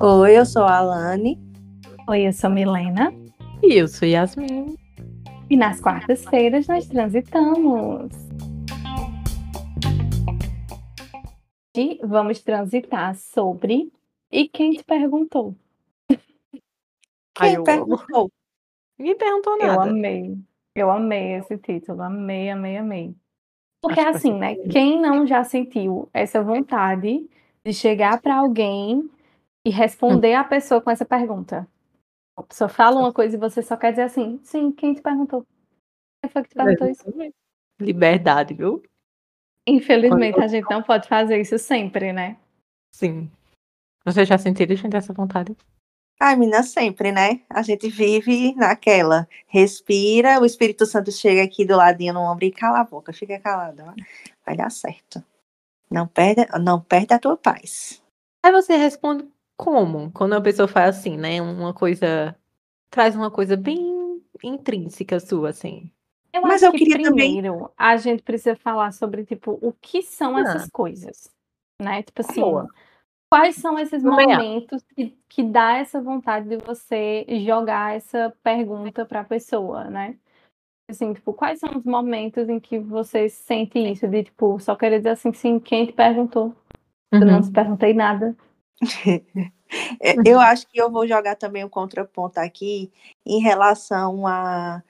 Oi, eu sou a Alane. Oi, eu sou Milena. E eu sou Yasmin. E nas quartas-feiras nós transitamos. E vamos transitar sobre E quem te perguntou? Quem eu perguntou? Ninguém perguntou Eu nada. amei. Eu amei esse título. Amei, amei, amei. Porque Acho assim, né? Quem não já sentiu essa vontade de chegar para alguém e responder a pessoa com essa pergunta? A pessoa fala uma coisa e você só quer dizer assim, sim, quem te perguntou? Quem foi que te perguntou isso? Liberdade, viu? Infelizmente, a gente não pode fazer isso sempre, né? Sim. Vocês já sentiram, gente, essa vontade? Ai, menina, sempre, né? A gente vive naquela. Respira, o Espírito Santo chega aqui do ladinho no ombro e cala a boca, fica calado. ó. Vai dar certo. Não perde, não perde a tua paz. Aí você responde como? Quando a pessoa faz assim, né? Uma coisa. Traz uma coisa bem intrínseca sua, assim. Eu Mas acho eu que queria também- primeiro a gente precisa falar sobre, tipo, o que são Ah. essas coisas, né? Tipo assim, Boa. Quais são esses momentos que, que dá essa vontade de você jogar essa pergunta para a pessoa, né? Assim, tipo, quais são os momentos em que você sente isso? De, tipo, só querer dizer assim, sim, quem te perguntou? Eu não Uhum. te perguntei nada. É, Eu acho que eu vou jogar também um contraponto aqui em relação a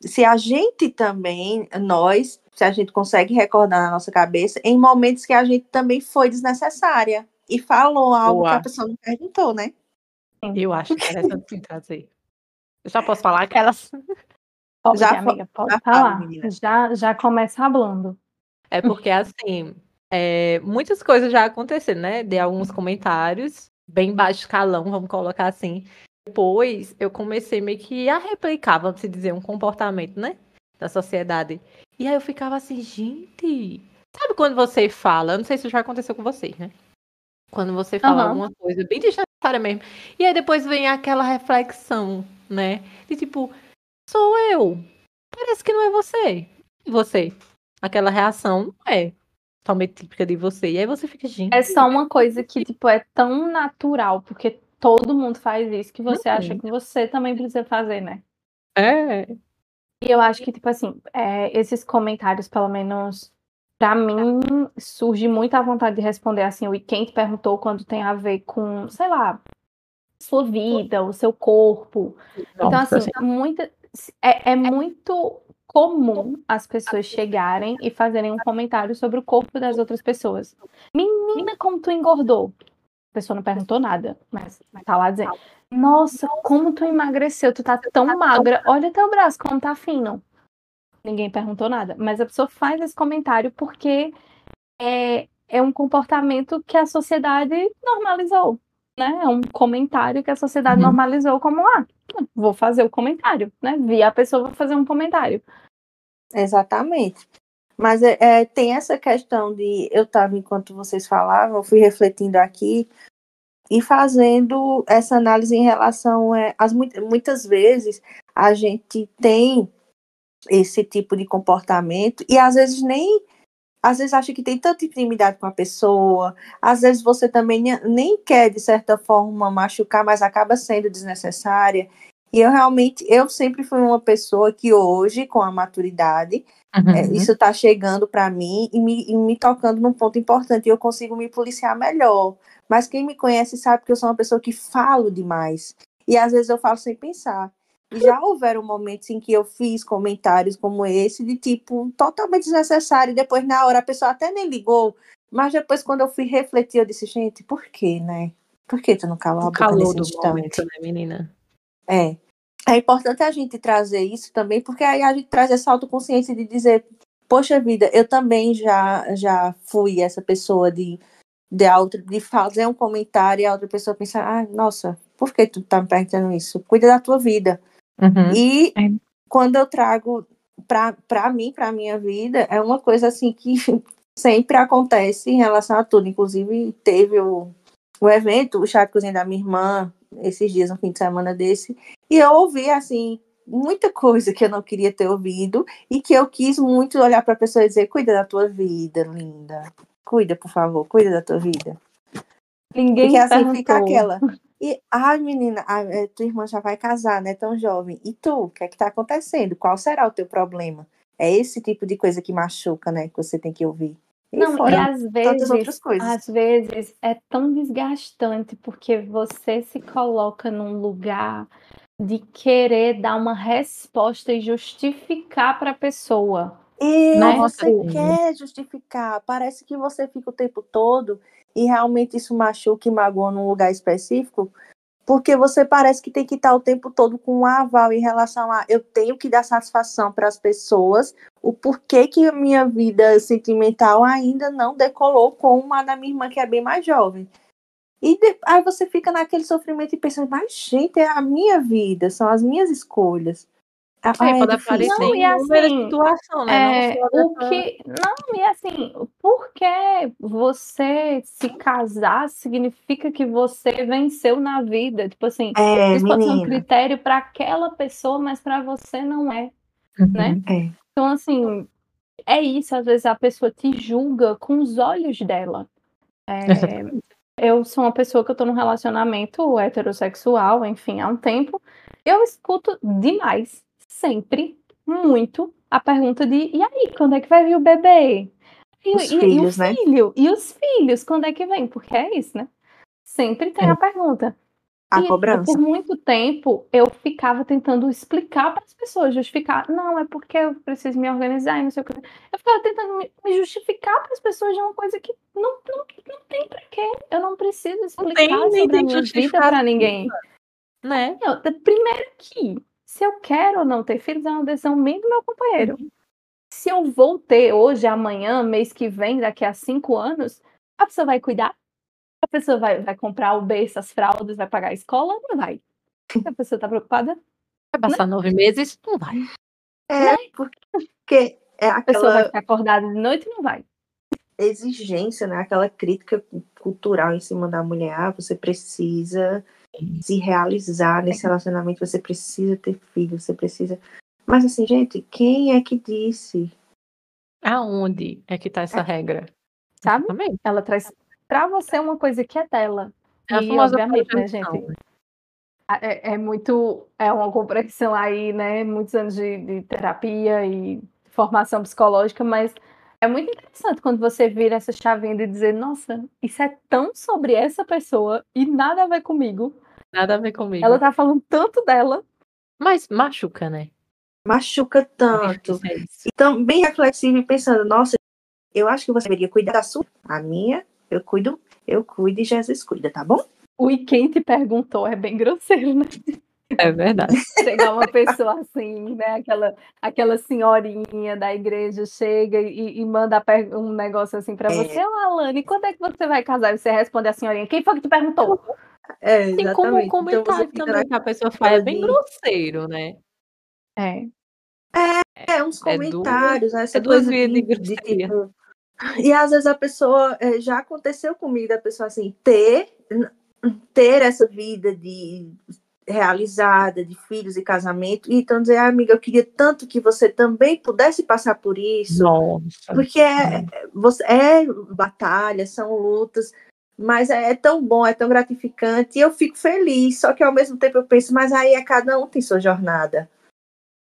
se a gente também, nós, se a gente consegue recordar na nossa cabeça, em momentos que a gente também foi desnecessária e falou algo que Boa. a pessoa não perguntou, né? Eu acho interessante sim trazer. Eu já posso falar aquelas. Pode, Já amiga, pode já fala, falar. menina. Já, já começa falando. É porque, assim, é, muitas coisas já aconteceram, né? Dei alguns comentários, bem baixo escalão, vamos colocar assim. Depois, eu comecei meio que a replicar, vamos dizer, um comportamento, né? Da sociedade. E aí eu ficava assim, gente. Sabe quando você fala? Eu não sei se já aconteceu com vocês, né? Quando você fala Aham. alguma coisa bem desnecessária mesmo. E aí depois vem aquela reflexão, né? De tipo, sou eu. Parece que não é você. E você? Aquela reação não é totalmente típica de você. E aí você fica, gente. É só uma coisa que, tipo, é tão natural, porque todo mundo faz isso, que você Uhum. acha que você também precisa fazer, né? É. E eu acho que, tipo assim, é, esses comentários, pelo menos, pra mim, surge muita vontade de responder assim, o e quem te perguntou quando tem a ver com, sei lá, sua vida, o seu corpo. Então, assim, muita, é, é muito comum as pessoas chegarem e fazerem um comentário sobre o corpo das outras pessoas. Menina, como tu engordou? A pessoa não perguntou nada, mas tá lá dizendo. Nossa, como tu emagreceu? Tu tá tão magra. Olha teu braço, como tá fino. Ninguém perguntou nada. Mas a pessoa faz esse comentário porque é, é um comportamento que a sociedade normalizou. Né? É um comentário que a sociedade Uhum. normalizou como, ah, vou fazer o comentário, né? Vi a pessoa, vou fazer um comentário. Exatamente. Mas é, é, tem essa questão de eu estava, enquanto vocês falavam, fui refletindo aqui e fazendo essa análise em relação é, às mui- muitas vezes a gente tem esse tipo de comportamento e às vezes nem às vezes acha que tem tanta intimidade com a pessoa, às vezes você também ne- nem quer de certa forma machucar, mas acaba sendo desnecessária. E eu realmente, eu sempre fui uma pessoa que hoje, com a maturidade, Uhum. é, isso está chegando para mim e me, e me tocando num ponto importante. E eu consigo me policiar melhor. Mas quem me conhece sabe que eu sou uma pessoa que falo demais. E às vezes eu falo sem pensar. Já houveram momentos em que eu fiz comentários como esse, de tipo, totalmente desnecessário. E depois, na hora, a pessoa até nem ligou. Mas depois, quando eu fui refletir, eu disse, gente, por que, né? Por que tu não calou a boca calor nesse do instante? momento, né, menina? É. É importante a gente trazer isso também, porque aí a gente traz essa autoconsciência de dizer, poxa vida, eu também já já fui essa pessoa de de, a outra, de fazer um comentário e a outra pessoa pensar, ah, nossa, por que tu tá me perguntando isso? Cuida da tua vida. Uhum. E É. quando eu trago pra, pra mim, pra minha vida, é uma coisa assim que sempre acontece em relação a tudo. Inclusive, teve o, o evento, o chá de cozinha da minha irmã, esses dias, um fim de semana desse, e eu ouvi, assim, muita coisa que eu não queria ter ouvido e que eu quis muito olhar para a pessoa e dizer: cuida da tua vida, linda. Cuida, por favor, cuida da tua vida. Ninguém Porque assim perguntou. fica aquela. E, ai, menina, a, é, tua irmã já vai casar, né? Tão jovem. E tu, o que é que tá acontecendo? Qual será o teu problema? É esse tipo de coisa que machuca, né? Que você tem que ouvir. E Não, e fora às tantas outras vezes, coisas. às vezes é tão desgastante porque você se coloca num lugar de querer dar uma resposta e justificar para a pessoa. E né? você quer justificar. Parece que você fica o tempo todo e realmente isso machuca e magoa num lugar específico, porque você parece que tem que estar o tempo todo com um aval em relação a eu tenho que dar satisfação para as pessoas, o porquê que a minha vida sentimental ainda não decolou com a da minha irmã, que é bem mais jovem. E de- aí você fica naquele sofrimento e pensa, mas gente, é a minha vida, são as minhas escolhas. Ah, é pode aparecer Não, e assim, situação, né? É, Não o que. Não, e assim, porque você se casar significa que você venceu na vida. Tipo assim, É, isso pode ser um critério para aquela pessoa, mas para você não é. Uhum. né? É. Então, assim, é isso. Às vezes a pessoa te julga com os olhos dela. É, eu sou uma pessoa que eu tô num relacionamento heterossexual, enfim, há um tempo. Eu escuto demais, sempre, muito, a pergunta de e aí, quando é que vai vir o bebê? E, Os e- e filhos, o né? filho? E os filhos, quando é que vem? Porque é isso, né? Sempre tem É. a pergunta. A E cobrança. por muito tempo eu ficava tentando explicar para as pessoas, justificar. Não, é porque eu preciso me organizar e não sei o que. Eu ficava tentando me, justificar para as pessoas de uma coisa que não, não, não tem para quê. Eu não preciso explicar tem, nem sobre a tem minha vida para ninguém. Né? Eu, primeiro que, se eu quero ou não ter filhos, é uma decisão minha e do meu companheiro. Se eu vou ter hoje, amanhã, mês que vem, daqui a cinco anos, a pessoa vai cuidar? A pessoa vai, vai comprar o berço, as fraldas, vai pagar a escola? Não vai. A pessoa tá preocupada? Vai passar nove meses? Não vai. É, porque é A pessoa vai aquela ficar acordada de noite? Não vai. exigência, né? Aquela crítica cultural em cima da mulher. Ah, você precisa se realizar nesse relacionamento, você precisa ter filho, você precisa. Mas assim, gente, quem é que disse? Aonde é que tá essa regra? Sabe? Exatamente. Ela traz pra você uma coisa que é dela. É e, obviamente, né, gente? É, é muito. É uma compreensão aí, né? Muitos anos de, de terapia e formação psicológica, mas é muito interessante quando você vira essa chavinha de dizer, nossa, isso é tão sobre essa pessoa e nada a ver comigo. Nada a ver comigo. Ela tá falando tanto dela. Mas machuca, né? Machuca tanto. é. Então, bem reflexivo e pensando, nossa, eu acho que você deveria cuidar da sua. A minha, eu cuido, eu cuido e Jesus cuida, tá bom? O e quem te perguntou é bem grosseiro, né? É verdade. Chegar uma pessoa assim, né? Aquela, aquela senhorinha da igreja chega e, e manda um negócio assim pra É. você, ô Alane, quando é que você vai casar? E você responde a senhorinha, quem foi que te perguntou? É, Tem como um. Então, comentário fica também que a pessoa faz. É bem de- grosseiro, né? É. É, uns É duas- comentários, né? Essa é duas coisa de de, grosseria. tipo. E às vezes a pessoa, é, já aconteceu comigo, da pessoa assim, ter, ter essa vida de realizada, de filhos e casamento, e então dizer, ah, amiga, eu queria tanto que você também pudesse passar por isso, Nossa. porque é, você, é batalha, são lutas, mas é, é tão bom, é tão gratificante, e eu fico feliz, só que ao mesmo tempo eu penso, mas aí é cada um tem sua jornada.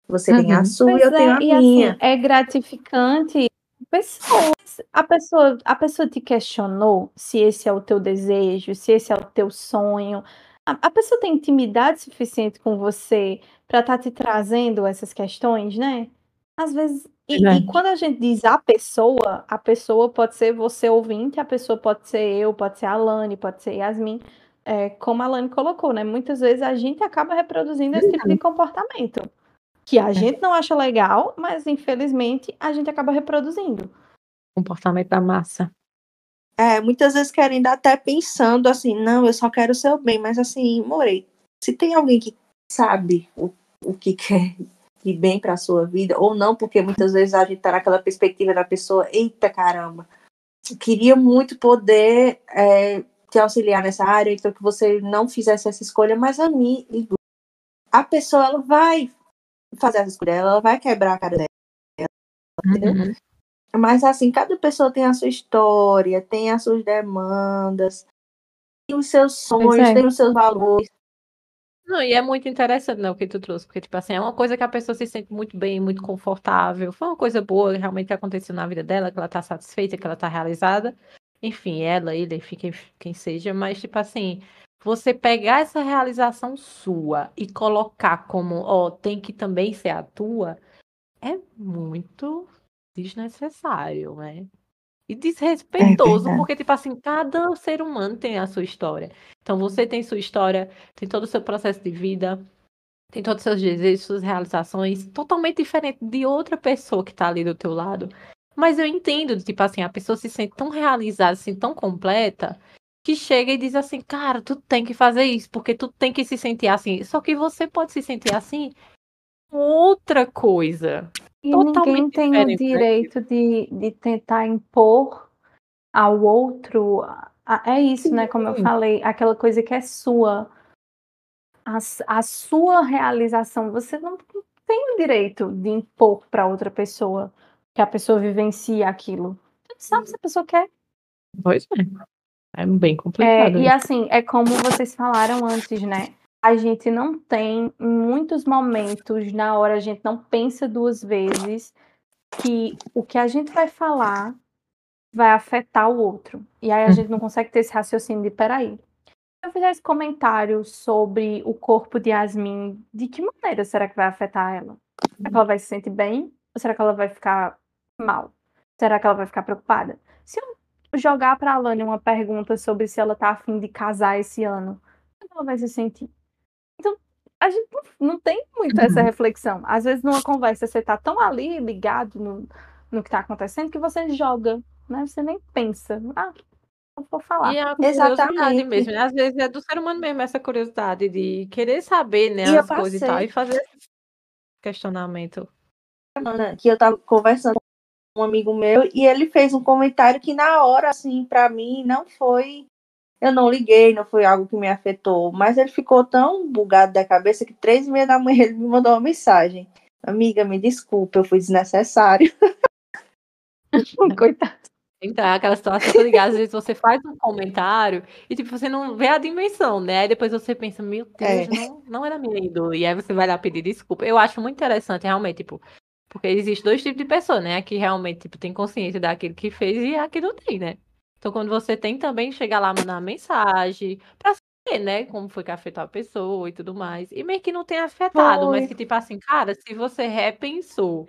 Você tem a Uhum. sua e Pois eu tenho a é, e minha. assim, é gratificante. Pessoas, a pessoa, a pessoa te questionou se esse é o teu desejo, se esse é o teu sonho. A, a pessoa tem intimidade suficiente com você para estar te trazendo essas questões, né? Às vezes, e, e Verdade. quando a gente diz a pessoa, a pessoa pode ser você ouvinte, a pessoa pode ser eu, pode ser a Alane, pode ser Yasmin. É, como a Alane colocou, né? Muitas vezes a gente acaba reproduzindo esse tipo de comportamento que a gente não acha legal, mas infelizmente a gente acaba reproduzindo. Comportamento da massa. É, muitas vezes querem dar até pensando assim, não, eu só quero o seu bem, mas assim, Morei, se tem alguém que sabe o, o que quer de bem para a sua vida, ou não, porque muitas vezes a gente tá naquela perspectiva da pessoa, eita caramba, queria muito poder é, te auxiliar nessa área, então que você não fizesse essa escolha, mas a mim, a pessoa, ela vai fazer essa escolha, ela vai quebrar a cara dela. Entendeu? Uhum. Mas assim, cada pessoa tem a sua história, tem as suas demandas, tem os seus sonhos, é. tem os seus valores. Não, e é muito interessante, né, o que tu trouxe, porque, tipo assim, é uma coisa que a pessoa se sente muito bem, muito confortável, foi uma coisa boa realmente que aconteceu na vida dela, que ela tá satisfeita, que ela tá realizada, enfim, ela, ele, enfim, quem, quem seja, mas, tipo assim, você pegar essa realização sua e colocar como, ó, tem que também ser a tua, é muito desnecessário, né? E desrespeitoso, verdade. porque, tipo assim, cada ser humano tem a sua história. Então, você tem sua história, tem todo o seu processo de vida, tem todos os seus desejos, suas realizações, totalmente diferente de outra pessoa que tá ali do teu lado. Mas eu entendo, tipo assim, a pessoa se sente tão realizada, assim, tão completa, que chega e diz assim, cara, tu tem que fazer isso, porque tu tem que se sentir assim. Só que você pode se sentir assim outra coisa. E ninguém tem o né? direito de, de tentar impor ao outro. É isso, né? Como eu falei, aquela coisa que é sua. A, a sua realização. Você não tem o direito de impor para outra pessoa que a pessoa vivencie aquilo. Você não sabe se a pessoa quer. Pois é. É bem É, complicado. e né? assim, é como vocês falaram antes, né? A gente não tem, em muitos momentos, na hora, a gente não pensa duas vezes que o que a gente vai falar vai afetar o outro. E aí a gente não consegue ter esse raciocínio de, peraí, se eu fizer esse comentário sobre o corpo de Yasmin, de que maneira será que vai afetar ela? Será que ela vai se sentir bem? Ou será que ela vai ficar mal? Será que ela vai ficar preocupada? Se eu jogar para a Alane uma pergunta sobre se ela tá afim de casar esse ano, como ela vai se sentir? A gente não, não tem muito essa reflexão. Às vezes, numa conversa, você tá tão ali ligado no, no que tá acontecendo que você joga, né? Você nem pensa. Ah, eu vou falar. E é a curiosidade Exatamente. mesmo, né? Às vezes é do ser humano mesmo essa curiosidade de querer saber, né, E as coisas e tal, e fazer esse questionamento. que eu tava conversando com um amigo meu e ele fez um comentário que na hora, assim, pra mim não foi. Eu não liguei, não foi algo que me afetou, mas ele ficou tão bugado da cabeça que três e meia da manhã ele me mandou uma mensagem. Amiga, me desculpa, eu fui desnecessário. Coitado. Então, é aquela situação, tá ligado? Às vezes você faz um comentário e, tipo, você não vê a dimensão, né? Aí depois você pensa, meu Deus, É. não, não era minha índole. E aí você vai lá pedir desculpa. Eu acho muito interessante, realmente, tipo, porque existe dois tipos de pessoa, né? A que realmente, tipo, tem consciência daquilo que fez e a que não tem, né? Então, quando você tem também, chegar lá, mandar uma mensagem pra saber, né? Como foi que afetou a pessoa e tudo mais. E meio que não tem afetado, mas Foi. que, tipo assim, cara, se você repensou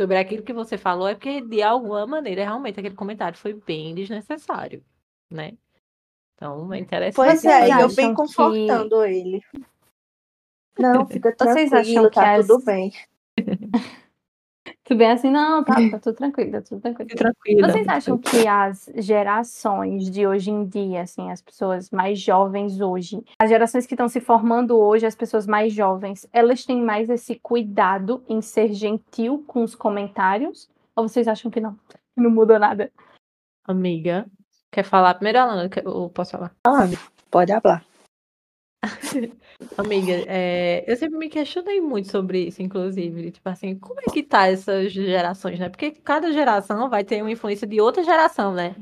sobre aquilo que você falou, é porque de alguma maneira, realmente, aquele comentário foi bem desnecessário, né? Então, é interessante. Pois Vocês é, e eu acham bem que- confortando ele. Não, fica Vocês acham tranquilo, que tá as- tudo bem. Tu bem assim, não, tá, tá tudo tranquilo, tá tudo tranquilo. Tranquila. Vocês acham que as gerações de hoje em dia, assim, as pessoas mais jovens hoje, as gerações que estão se formando hoje, as pessoas mais jovens, elas têm mais esse cuidado em ser gentil com os comentários? Ou vocês acham que não? Que não mudou nada? Amiga, quer falar primeiro, Alana? Ou posso falar? Ah, pode falar. Amiga, é, eu sempre me questionei muito sobre isso, inclusive. Tipo assim, como é que tá essas gerações, né? Porque cada geração vai ter uma influência de outra geração, né?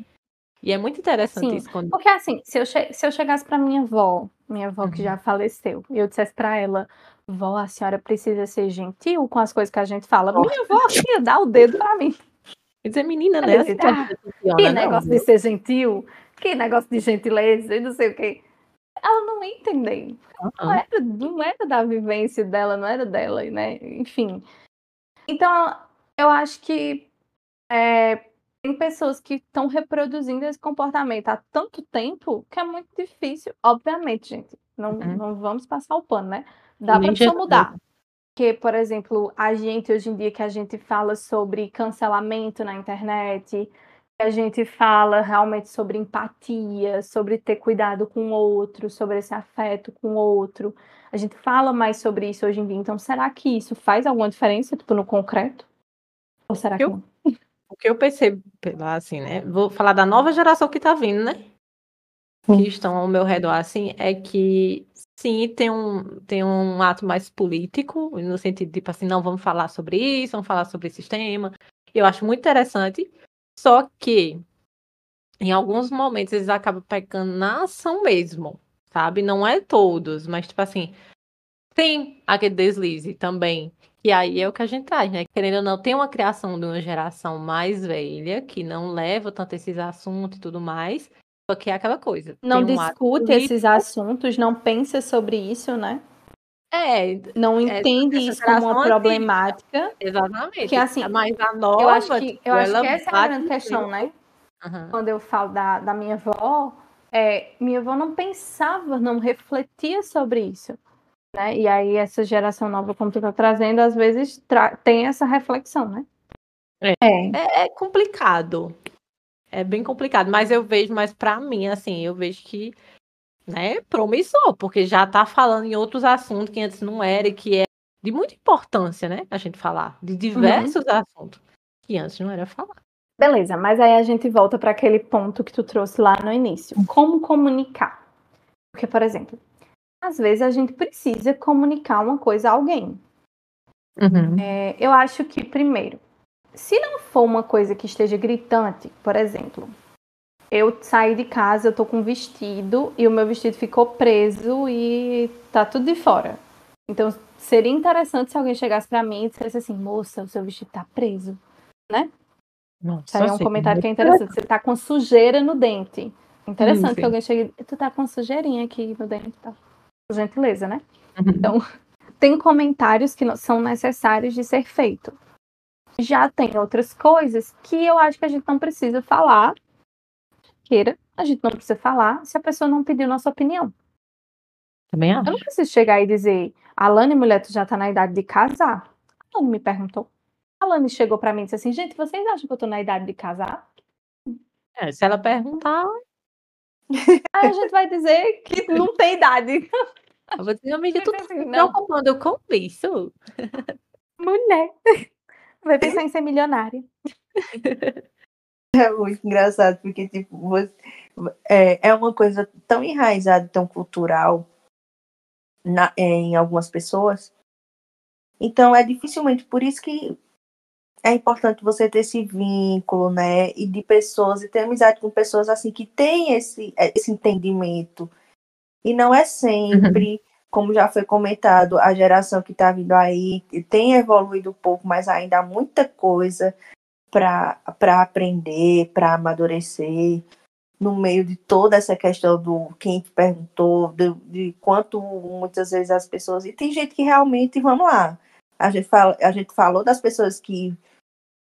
E é muito interessante Sim. isso quando. Porque assim, se eu, se eu chegasse pra minha avó, minha avó que Uhum. já faleceu, e eu dissesse pra ela, vó, a senhora precisa ser gentil com as coisas que a gente fala, minha avó ia dar o dedo pra mim. Quer dizer, menina, né? Assim, "Ah, funciona, Que não, negócio de ser gentil, que negócio de gentileza e não sei o quê. Ela não ia entender. Não era, não era da vivência dela, não era dela, né? Enfim. Então, eu acho que é, tem pessoas que estão reproduzindo esse comportamento há tanto tempo que é muito difícil. Obviamente, gente, não, Uhum. não vamos passar o pano, né? Dá pra Ninguém pessoa mudar. Porque, por exemplo, a gente hoje em dia que a gente fala sobre cancelamento na internet, a gente fala realmente sobre empatia, sobre ter cuidado com o outro, sobre esse afeto com o outro. A gente fala mais sobre isso hoje em dia. Então, será que isso faz alguma diferença, tipo, no concreto? Ou será que Eu- não? O que eu percebo, assim, né? Vou falar da nova geração que tá vindo, né? Sim. Que estão ao meu redor, assim, é que sim, tem um, tem um ato mais político, no sentido, tipo assim, não, vamos falar sobre isso, vamos falar sobre esse tema. Eu acho muito interessante. Só que em alguns momentos eles acabam pecando na ação mesmo, sabe? Não é todos, mas tipo assim, tem aquele deslize também. E aí é o que a gente traz, né? Querendo ou não, tem uma criação de uma geração mais velha que não leva tanto esses assuntos e tudo mais. Só que é aquela coisa. Não um discute esses assuntos, não pensa sobre isso, né? É. Não entende isso como uma problemática. Exatamente. Que assim, mas a nova, eu acho que, tipo, eu acho que essa é a grande questão, né? Uhum. Quando eu falo da, da minha avó, é, minha avó não pensava, não refletia sobre isso. Né? E aí essa geração nova, como tu tá trazendo, às vezes tem essa reflexão, né? É. É, é complicado. É bem complicado, mas eu vejo, mas para mim, assim, eu vejo que né, promissor, porque já tá falando em outros assuntos que antes não era e que é de muita importância, né, a gente falar de diversos uhum. assuntos que antes não era falar. Beleza, mas aí a gente volta para aquele ponto que tu trouxe lá no início. Como comunicar? Porque, por exemplo, às vezes a gente precisa comunicar uma coisa a alguém. Uhum. É, eu acho que, primeiro, se não for uma coisa que esteja gritante, por exemplo, eu saí de casa, eu tô com um vestido e o meu vestido ficou preso e tá tudo de fora. Então, seria interessante se alguém chegasse para mim e dissesse assim: moça, o seu vestido tá preso, né? Nossa, é um comentário que é interessante. Você tá com sujeira no dente. Interessante sim, sim. que alguém chegue. Tu tá com sujeirinha aqui no dente, tá? Por gentileza, né? Uhum. Então, tem comentários que não são necessários de ser feito. Já tem outras coisas que eu acho que a gente não precisa falar. Queira, a gente não precisa falar se a pessoa não pediu nossa opinião. Também acho. Eu não preciso chegar e dizer, Alane, mulher, tu já tá na idade de casar. A Alane me perguntou. A Alane chegou para mim e disse assim, gente, vocês acham que eu tô na idade de casar? É, se ela perguntar. Aí a gente vai dizer que não tem idade. Eu vou dizer, amiga, tu tá assim, se preocupando com isso? Mulher. Vai pensar em ser milionária. É muito engraçado, porque, tipo, você, é, é uma coisa tão enraizada, tão cultural na, é, em algumas pessoas. Então, é dificilmente, por isso que é importante você ter esse vínculo, né? E de pessoas, e ter amizade com pessoas assim que têm esse, esse entendimento. E não é sempre, uhum. como já foi comentado, a geração que está vindo aí tem evoluído um pouco, mas ainda há muita coisa para aprender, para amadurecer, no meio de toda essa questão do quem te perguntou, de, de quanto muitas vezes as pessoas. E tem gente que realmente, vamos lá, a gente, fala, a gente falou das pessoas que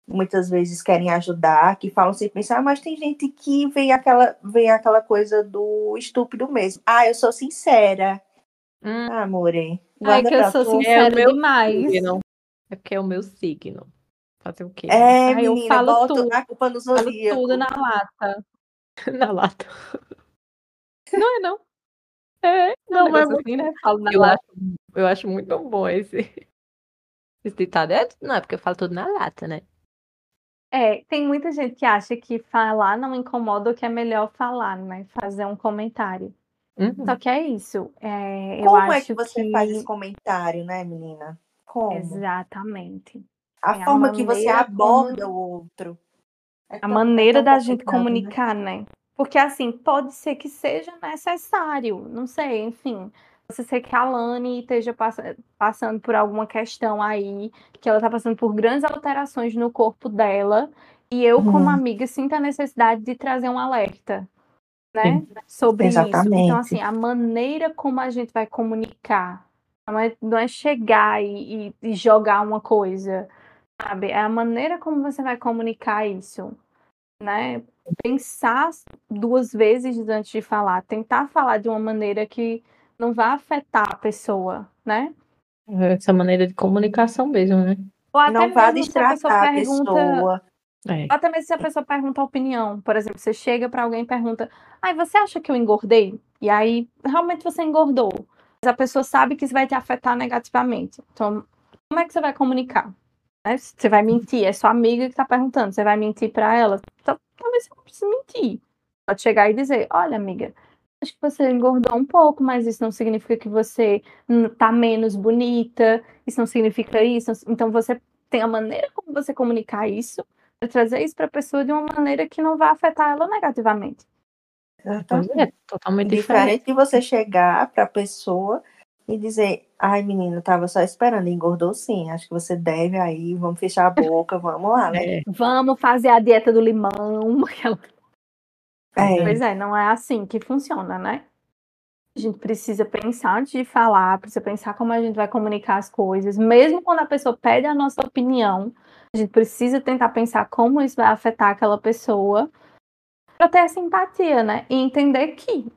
muitas vezes querem ajudar, que falam sem pensar, mas tem gente que vem aquela, vem aquela coisa do estúpido mesmo. Ah, eu sou sincera. Hum. Ah, amore. Ai, que eu sou sincera é demais. Signo. É porque é o meu signo. Fazer o quê? É, Ai, menina, eu falo tudo. a culpa no Falo tudo na lata. na lata. Não é não. É, Não, não, é mas assim, né? Falo na eu lata. acho, eu acho muito bom esse, esse ditado. É, não é porque eu falo tudo na lata, né? É, tem muita gente que acha que falar não incomoda ou que é melhor falar, né? Fazer um comentário. Uhum. Só que é isso. É, Como é que você que... faz esse comentário, né, menina? Como? Exatamente. A É a forma que você maneira aborda o outro. É A tão- maneira é tão da gente né? comunicar, né? Porque assim, pode ser que seja necessário, não sei, enfim. Você ser que a Lani esteja passa- passando por alguma questão aí, que ela tá passando por grandes alterações no corpo dela, e eu, como Uhum. amiga, sinto a necessidade de trazer um alerta, né? Sobre isso. Exatamente. Então, assim, a maneira como a gente vai comunicar, não é, não é chegar e, e- e jogar uma coisa, sabe? É a maneira como você vai comunicar isso, né? Pensar duas vezes antes de falar, tentar falar de uma maneira que não vá afetar a pessoa, né? Essa maneira de comunicação mesmo, né? Ou até Não vá mesmo se a pessoa distratar pergunta, pessoa. É. ou até mesmo se a pessoa pergunta a opinião, por exemplo, você chega para alguém e pergunta: "Ai, você acha que eu engordei?" E aí realmente você engordou. Mas a pessoa sabe que isso vai te afetar negativamente. Então, como é que você vai comunicar? Né? Você vai mentir, é sua amiga que tá perguntando, você vai mentir para ela? Então, talvez você não precise mentir. Pode chegar e dizer: "Olha, amiga, acho que você engordou um pouco, mas isso não significa que você tá menos bonita, isso não significa isso. Então você tem a maneira como você comunicar isso, É trazer isso para a pessoa de uma maneira que não vai afetar ela negativamente. Exatamente. É totalmente Diferente diferente. de você chegar para a pessoa e dizer, ai menino, tava só esperando, engordou sim, acho que você deve aí, vamos fechar a boca, vamos lá, né? É, Vamos fazer a dieta do limão. aquela- É, Pois é, não é assim que funciona, né? A gente precisa pensar antes de falar, precisa pensar como a gente vai comunicar as coisas. Mesmo quando a pessoa pede a nossa opinião, a gente precisa tentar pensar como isso vai afetar aquela pessoa para ter essa empatia, né? E entender que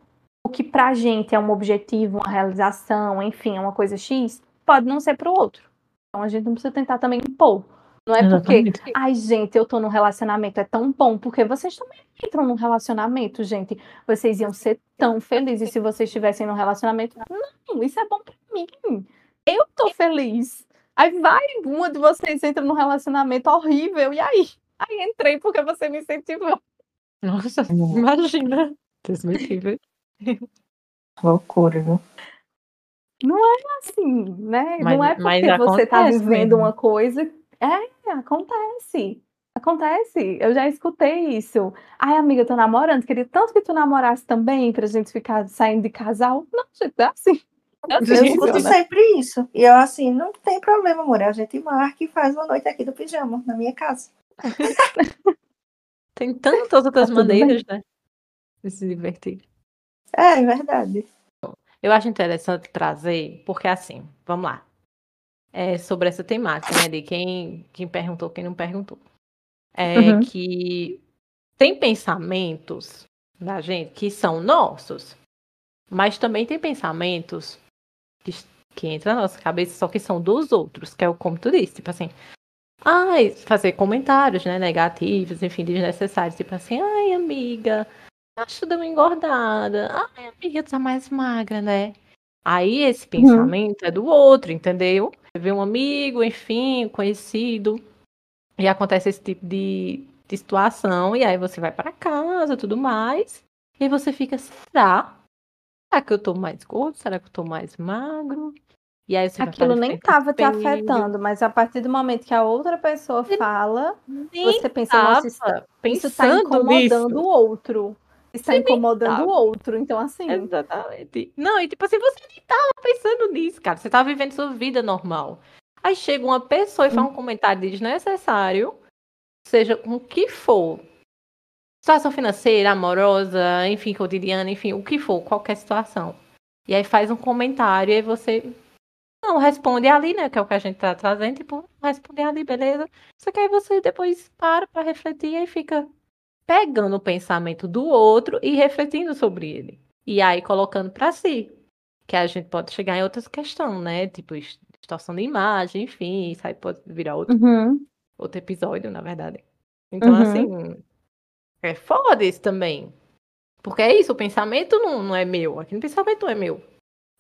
o que pra gente é um objetivo, uma realização, enfim, é uma coisa X, pode não ser pro outro. Então a gente não precisa tentar também impor. Não é porque exatamente. Ai, gente, eu tô num relacionamento, é tão bom, porque vocês também entram num relacionamento, gente. Vocês iam ser tão felizes se vocês estivessem num relacionamento. Não, isso é bom pra mim. Eu tô feliz. Aí vai, uma de vocês entra num relacionamento horrível, e aí? Aí entrei porque você me incentivou. Nossa, imagina. Deus loucura, viu? Assim, né? Mas- não é mas porque você tá vivendo mesmo. uma coisa. É, acontece. Acontece. Eu já escutei isso. Ai, amiga, eu tô namorando. Queria tanto que tu namorasse também pra gente ficar saindo de casal. Não, gente, é assim. É Eu que escuto funciona. sempre isso. E eu assim, não tem problema, amor. A gente marca e faz uma noite aqui do pijama, na minha casa. Tem tantas outras tudo bem. maneiras, né? De se divertir. É, é verdade. Eu acho interessante trazer, porque assim, vamos lá. É sobre essa temática, né? De quem, quem perguntou, quem não perguntou. É Uhum. que tem pensamentos da gente que são nossos, mas também tem pensamentos que, que entram na nossa cabeça, só que são dos outros, que é o como tu disse, tipo assim. Ai, fazer comentários, né, negativos, enfim, desnecessários, tipo assim, ai, amiga, acho deu uma engordada. Ai, amiga, tu tá mais magra, né? Aí esse pensamento é do outro, entendeu? Você vê um amigo, enfim, conhecido, e acontece esse tipo de, de situação, e aí você vai pra casa, tudo mais, e você fica, será? Será que eu tô mais gordo? Será que eu tô mais magro? E aí você Aquilo nem tava te afetando, mas a partir do momento que a outra pessoa fala, Nem você pensa, nossa, isso, isso tá incomodando o outro. Isso tá Você incomodando o outro. Então, assim, Exatamente. Não, e tipo assim, você nem tava pensando nisso, cara. Você tava vivendo sua vida normal. Aí chega uma pessoa e faz um comentário desnecessário, seja com o que for. Situação financeira, amorosa, enfim, cotidiana, enfim, o que for, qualquer situação. E aí faz um comentário e aí você. Não, responde ali, né? Que é o que a gente tá trazendo, tipo, responde ali, beleza. Só que aí você depois para pra refletir e aí fica pegando o pensamento do outro e refletindo sobre ele. E aí colocando pra si. Que a gente pode chegar em outras questões, né? Tipo, dis- distorção de imagem, enfim, isso aí pode virar outro, uhum, outro episódio, na verdade. Então, Uhum. assim, é foda isso também. Porque é isso, o pensamento não, não é meu. Aquele pensamento não é meu.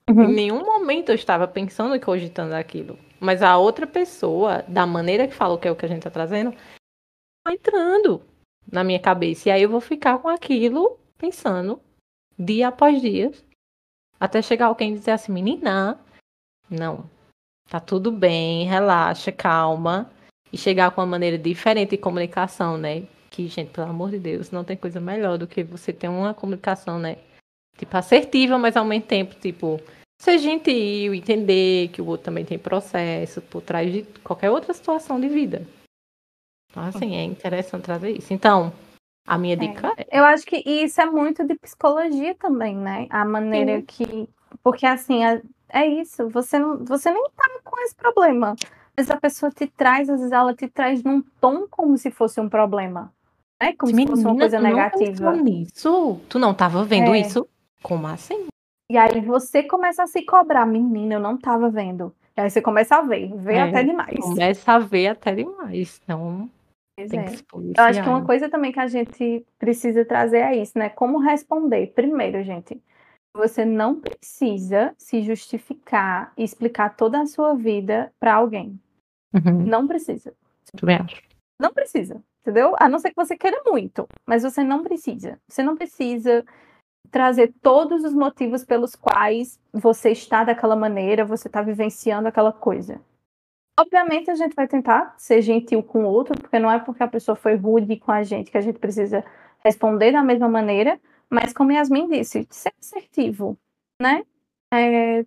Em uhum. nenhum momento eu estava pensando e cogitando aquilo. Mas a outra pessoa, da maneira que falou que é o que a gente tá trazendo, tá entrando na minha cabeça. E aí eu vou ficar com aquilo pensando dia após dia. Até chegar alguém dizer assim, menina, não, tá tudo bem, relaxa, calma. E chegar com uma maneira diferente de comunicação, né? Que, gente, pelo amor de Deus, não tem coisa melhor do que você ter uma comunicação, né? Tipo, assertiva, mas ao mesmo tempo, tipo, ser gentil, entender que o outro também tem processo por trás de qualquer outra situação de vida. Então, assim, é interessante trazer isso. Então, a minha dica é. Eu acho que isso é muito de psicologia também, né? A maneira Sim. que. Porque assim, é, é isso, você, não, você nem tá com esse problema. Mas a pessoa te traz, às vezes ela te traz num tom como se fosse um problema. Né? Como se fosse uma Menina, coisa negativa. nisso? Tu não tava vendo É. isso? Como assim? E aí você começa a se cobrar, menina, eu não tava vendo. E aí você começa a ver, ver É, até demais. Começa a ver até demais. Então, Pois tem é. que se Eu acho que uma coisa também que a gente precisa trazer é isso, né? Como responder. Primeiro, gente, você não precisa se justificar e explicar toda a sua vida para alguém. Uhum, Não precisa. também acho. Não precisa, entendeu? A não ser que você queira muito, mas você não precisa. Você não precisa trazer todos os motivos pelos quais você está daquela maneira, você está vivenciando aquela coisa. Obviamente a gente vai tentar ser gentil com o outro, porque não é porque a pessoa foi rude com a gente que a gente precisa responder da mesma maneira, mas como Yasmin disse, ser assertivo, né? É,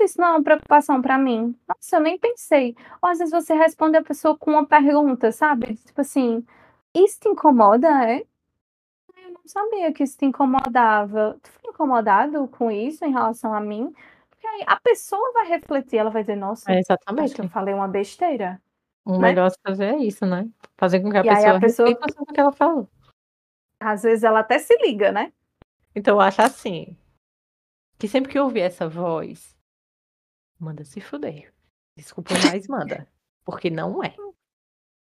isso não é uma preocupação para mim. Nossa, eu nem pensei. Ou às vezes você responde a pessoa com uma pergunta, sabe? Tipo assim, isso te incomoda, é? Eu não sabia que isso te incomodava. Tu foi incomodado com isso em relação a mim? Porque aí a pessoa vai refletir, ela vai dizer, nossa, É, exatamente. que eu falei uma besteira. O né? melhor a fazer é isso, né? Fazer com que a E pessoa a pessoa- reflita sobre o que ela falou. Às vezes ela até se liga, né? Então eu acho assim, que sempre que eu ouvir essa voz, manda se fuder. Desculpa, mas manda. Porque não é.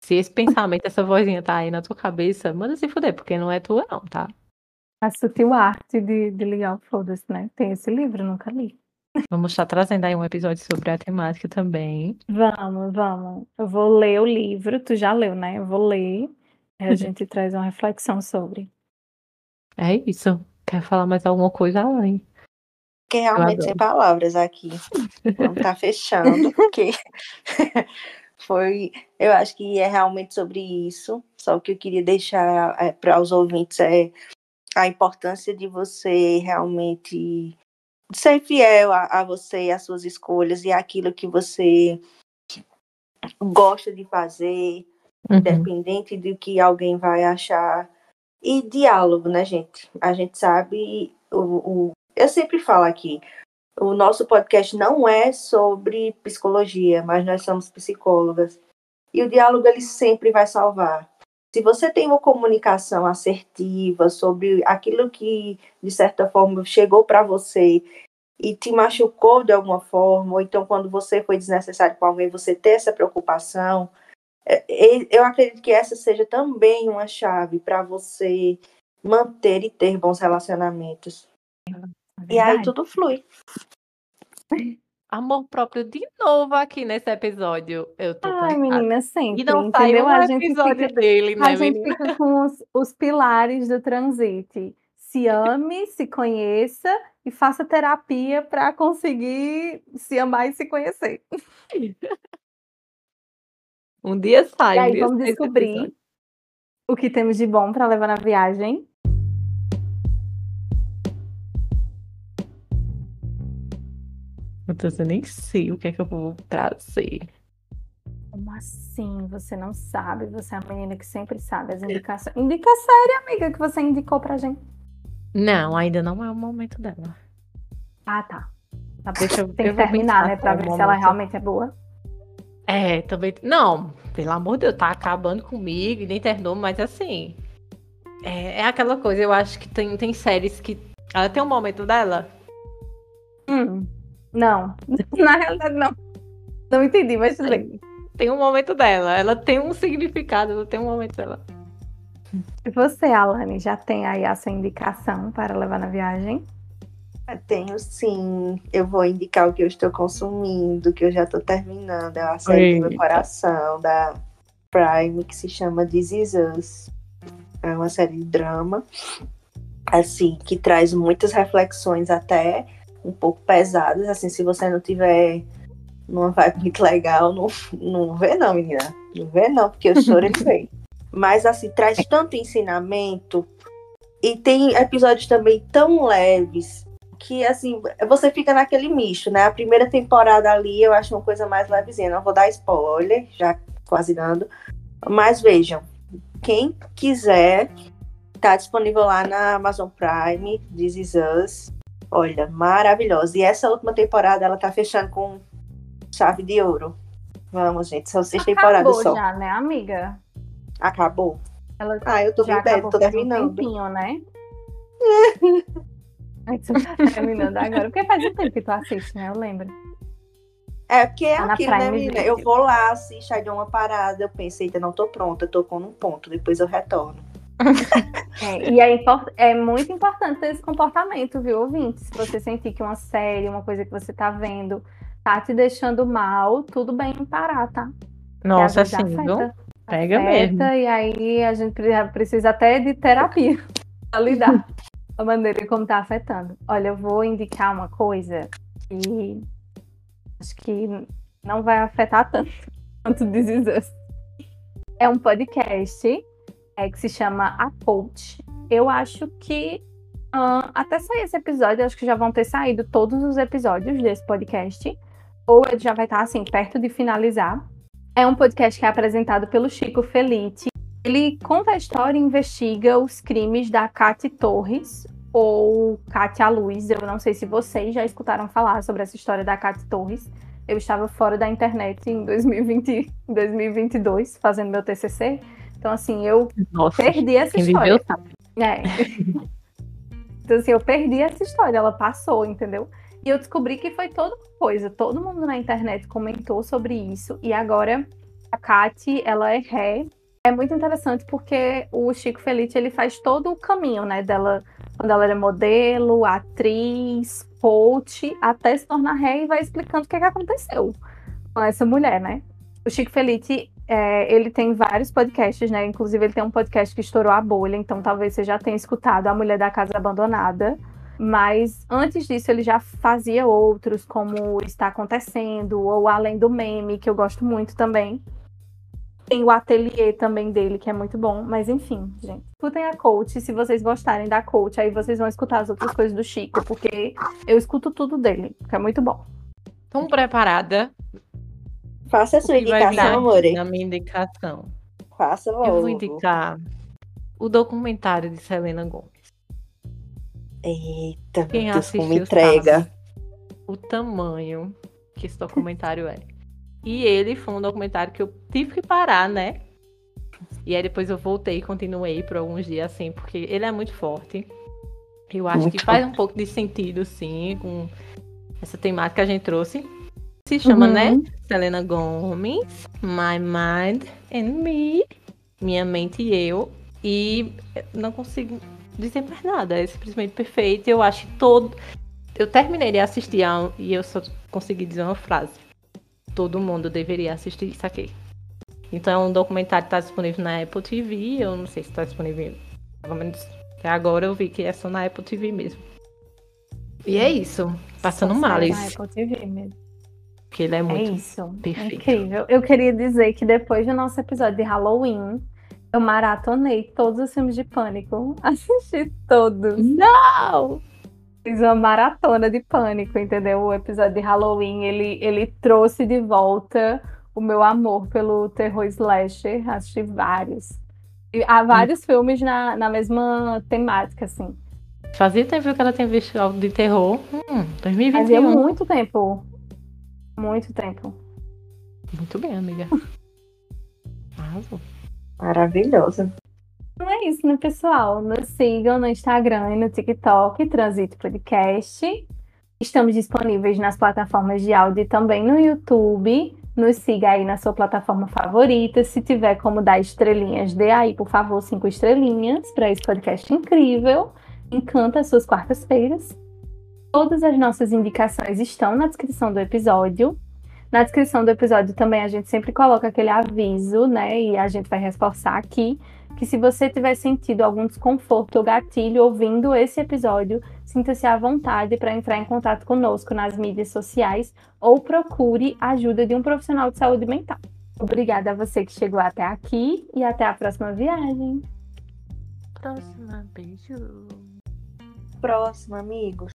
Se esse pensamento, essa vozinha tá aí na tua cabeça, manda se fuder, porque não é tua não, tá? A sutil arte de, de ligar o foda-se, né? Tem esse livro, nunca li. Vamos estar trazendo aí um episódio sobre a temática também. Vamos, vamos. Eu vou ler o livro, tu já leu, né? Eu vou ler. Aí a gente traz uma reflexão sobre. É isso. Quer falar mais alguma coisa além? Fiquei realmente sem palavras aqui. Vamos estar fechando, porque foi. Eu acho que é realmente sobre isso. Só que eu queria deixar para os ouvintes é a importância de você realmente ser fiel a, a você e às suas escolhas e aquilo que você gosta de fazer, Uhum. independente do que alguém vai achar. E diálogo, né, gente? A gente sabe, o, o- eu sempre falo aqui, o nosso podcast não é sobre psicologia, mas nós somos psicólogas. E o diálogo ele sempre vai salvar. Se você tem uma comunicação assertiva sobre aquilo que, de certa forma, chegou para você e te machucou de alguma forma, ou então quando você foi desnecessário com alguém, você ter essa preocupação, é, é, eu acredito que essa seja também uma chave para você manter e ter bons relacionamentos. E aí tudo flui. Amor próprio de novo aqui nesse episódio. Eu tô Ai, cansada. menina, sempre. E não entendeu? um A gente episódio fica, dele, né, a gente menina? fica com os, os pilares do transite. Se ame, se conheça e faça terapia para conseguir se amar e se conhecer. Um dia sai. E um aí dia vamos sai descobrir o que temos de bom para levar na viagem. Meu Deus, eu nem sei o que é que eu vou trazer. Como assim? Você não sabe? Você é a menina que sempre sabe as indicações. Indica a série, amiga, que você indicou pra gente. Não, ainda não é o momento dela. Ah, tá. Tá. Deixa eu- Tem que terminar, né? Pra qual ver se ela momento. realmente é boa. É, também. Não, pelo amor de Deus, tá acabando comigo e nem terminou, mas assim. É, é aquela coisa, eu acho que tem, tem séries que. Ela tem um momento dela. Hum, não. Na realidade, não. Não entendi, mas tudo bem. Tem um momento dela. Ela tem um significado, ela tem um momento dela. E você, Alane, já tem aí a sua indicação para levar na viagem? Tenho sim. Eu vou indicar o que eu estou consumindo, que eu já estou terminando. É uma série do meu Eita. coração, da Prime, que se chama This Is Us. É uma série de drama, assim, que traz muitas reflexões até um pouco pesadas. Assim, se você não tiver numa vibe muito legal, não, não vê não, menina. Não vê não, porque eu choro ele vem. Mas, assim, traz tanto ensinamento e tem episódios também tão leves que assim, você fica naquele misto, né? A primeira temporada ali eu acho uma coisa mais levezinha. Não vou dar spoiler, já quase dando. Mas vejam, quem quiser, tá disponível lá na Amazon Prime, This Is Us. Olha, maravilhosa. E essa última temporada ela tá fechando com chave de ouro. Vamos, gente, são seis temporadas Acabou só. já, né, amiga? Acabou. Ela Ah, eu tô ideia, acabou tô faz um terminando. tempinho, né? Aí tu tá terminando agora. Porque faz um tempo que tu assiste, né? Eu lembro. É, porque é Tá aquilo, né, menina? Eu vou lá, assisto, aí dou uma parada, eu pensei, ainda não tô pronta, eu tô com um ponto, depois eu retorno. É, e é, é muito importante ter esse comportamento, viu, ouvinte? Se você sentir que uma série, uma coisa que você tá vendo, tá te deixando mal, tudo bem em parar, tá? Nossa, assim, viu? Pega afeta, mesmo. E aí a gente pre- precisa até de terapia pra lidar com a maneira como tá afetando. Olha, eu vou indicar uma coisa que acho que não vai afetar tanto. quanto This. É um podcast é, que se chama A Coach. Eu acho que uh, até sair esse episódio, acho que já vão ter saído todos os episódios desse podcast. Ou ele já vai estar assim, perto de finalizar. É um podcast que é apresentado pelo Chico Felite. Ele conta a história e investiga os crimes da Cate Torres, ou Cátia Luz. Eu não sei se vocês já escutaram falar sobre essa história da Cátia Torres. Eu estava fora da internet em 2020, 2022, fazendo meu TCC. Então, assim, eu Nossa, perdi essa história. Viveu, é. então, assim, eu perdi essa história. Ela passou, entendeu? E eu descobri que foi toda uma coisa. Todo mundo na internet comentou sobre isso. E agora a Kate, ela é ré. É muito interessante porque o Chico Felice, ele faz todo o caminho, né, dela quando ela era modelo, atriz, coach, até se tornar ré e vai explicando o que, é que aconteceu com essa mulher, né? O Chico Felice, é, ele tem vários podcasts, né? Inclusive, ele tem um podcast que estourou a bolha, então talvez você já tenha escutado A Mulher da Casa Abandonada. Mas antes disso, ele já fazia outros, como Está Acontecendo, ou Além do Meme, que eu gosto muito também. Tem o ateliê também dele, que é muito bom. Mas enfim, gente. Escutem a coach. Se vocês gostarem da coach, aí vocês vão escutar as outras coisas do Chico, porque eu escuto tudo dele, que é muito bom. Tão preparada? Faça a sua indicação, amor. Na minha indicação. Faça logo. Eu vou indicar o documentário de Selena Gomes. Eita, Quem assistiu me entrega. o tamanho que esse documentário é. E ele foi um documentário que eu tive que parar, né? E aí depois eu voltei e continuei por alguns dias assim, porque ele é muito forte. Eu acho muito que faz um pouco de sentido, sim, com essa temática que a gente trouxe. Se chama, né? uhum. né? Selena Gomez, My Mind and Me. Minha mente e eu. E não consigo dizer mais nada. É simplesmente perfeito. Eu acho todo. Eu terminei de assistir e eu só consegui dizer uma frase todo mundo deveria assistir isso aqui. Então é um documentário que está disponível na Apple TV, eu não sei se está disponível, pelo menos até agora eu vi que é só na Apple TV mesmo. E é isso, passando males. Na Apple TV mesmo. Porque ele é, é muito é isso. perfeito. incrível. Eu queria dizer que depois do nosso episódio de Halloween, eu maratonei todos os filmes de pânico. Assisti todos. Não! Fiz uma maratona de pânico, entendeu? O episódio de Halloween, ele, ele trouxe de volta o meu amor pelo terror slasher. Assisti vários. E há vários hum. filmes na, na mesma temática, assim. Fazia tempo que ela tinha visto algo de terror. Hum, 2021. Fazia muito tempo. Muito tempo. Muito bem, amiga. Arrasou. Maravilhosa. Então é isso, né, pessoal? Nos sigam no Instagram e no TikTok, Transito Podcast. Estamos disponíveis nas plataformas de áudio e também no YouTube. Nos siga aí na sua plataforma favorita. Se tiver como dar estrelinhas, dê aí, por favor, cinco estrelinhas para esse podcast incrível. Encanta as suas quartas-feiras. Todas as nossas indicações estão na descrição do episódio. Na descrição do episódio também a gente sempre coloca aquele aviso, né? E a gente vai reforçar aqui que se você tiver sentido algum desconforto ou gatilho ouvindo esse episódio, sinta-se à vontade para entrar em contato conosco nas mídias sociais ou procure a ajuda de um profissional de saúde mental. Obrigada a você que chegou até aqui e até a próxima viagem. Próxima, beijo. Próxima, amigos.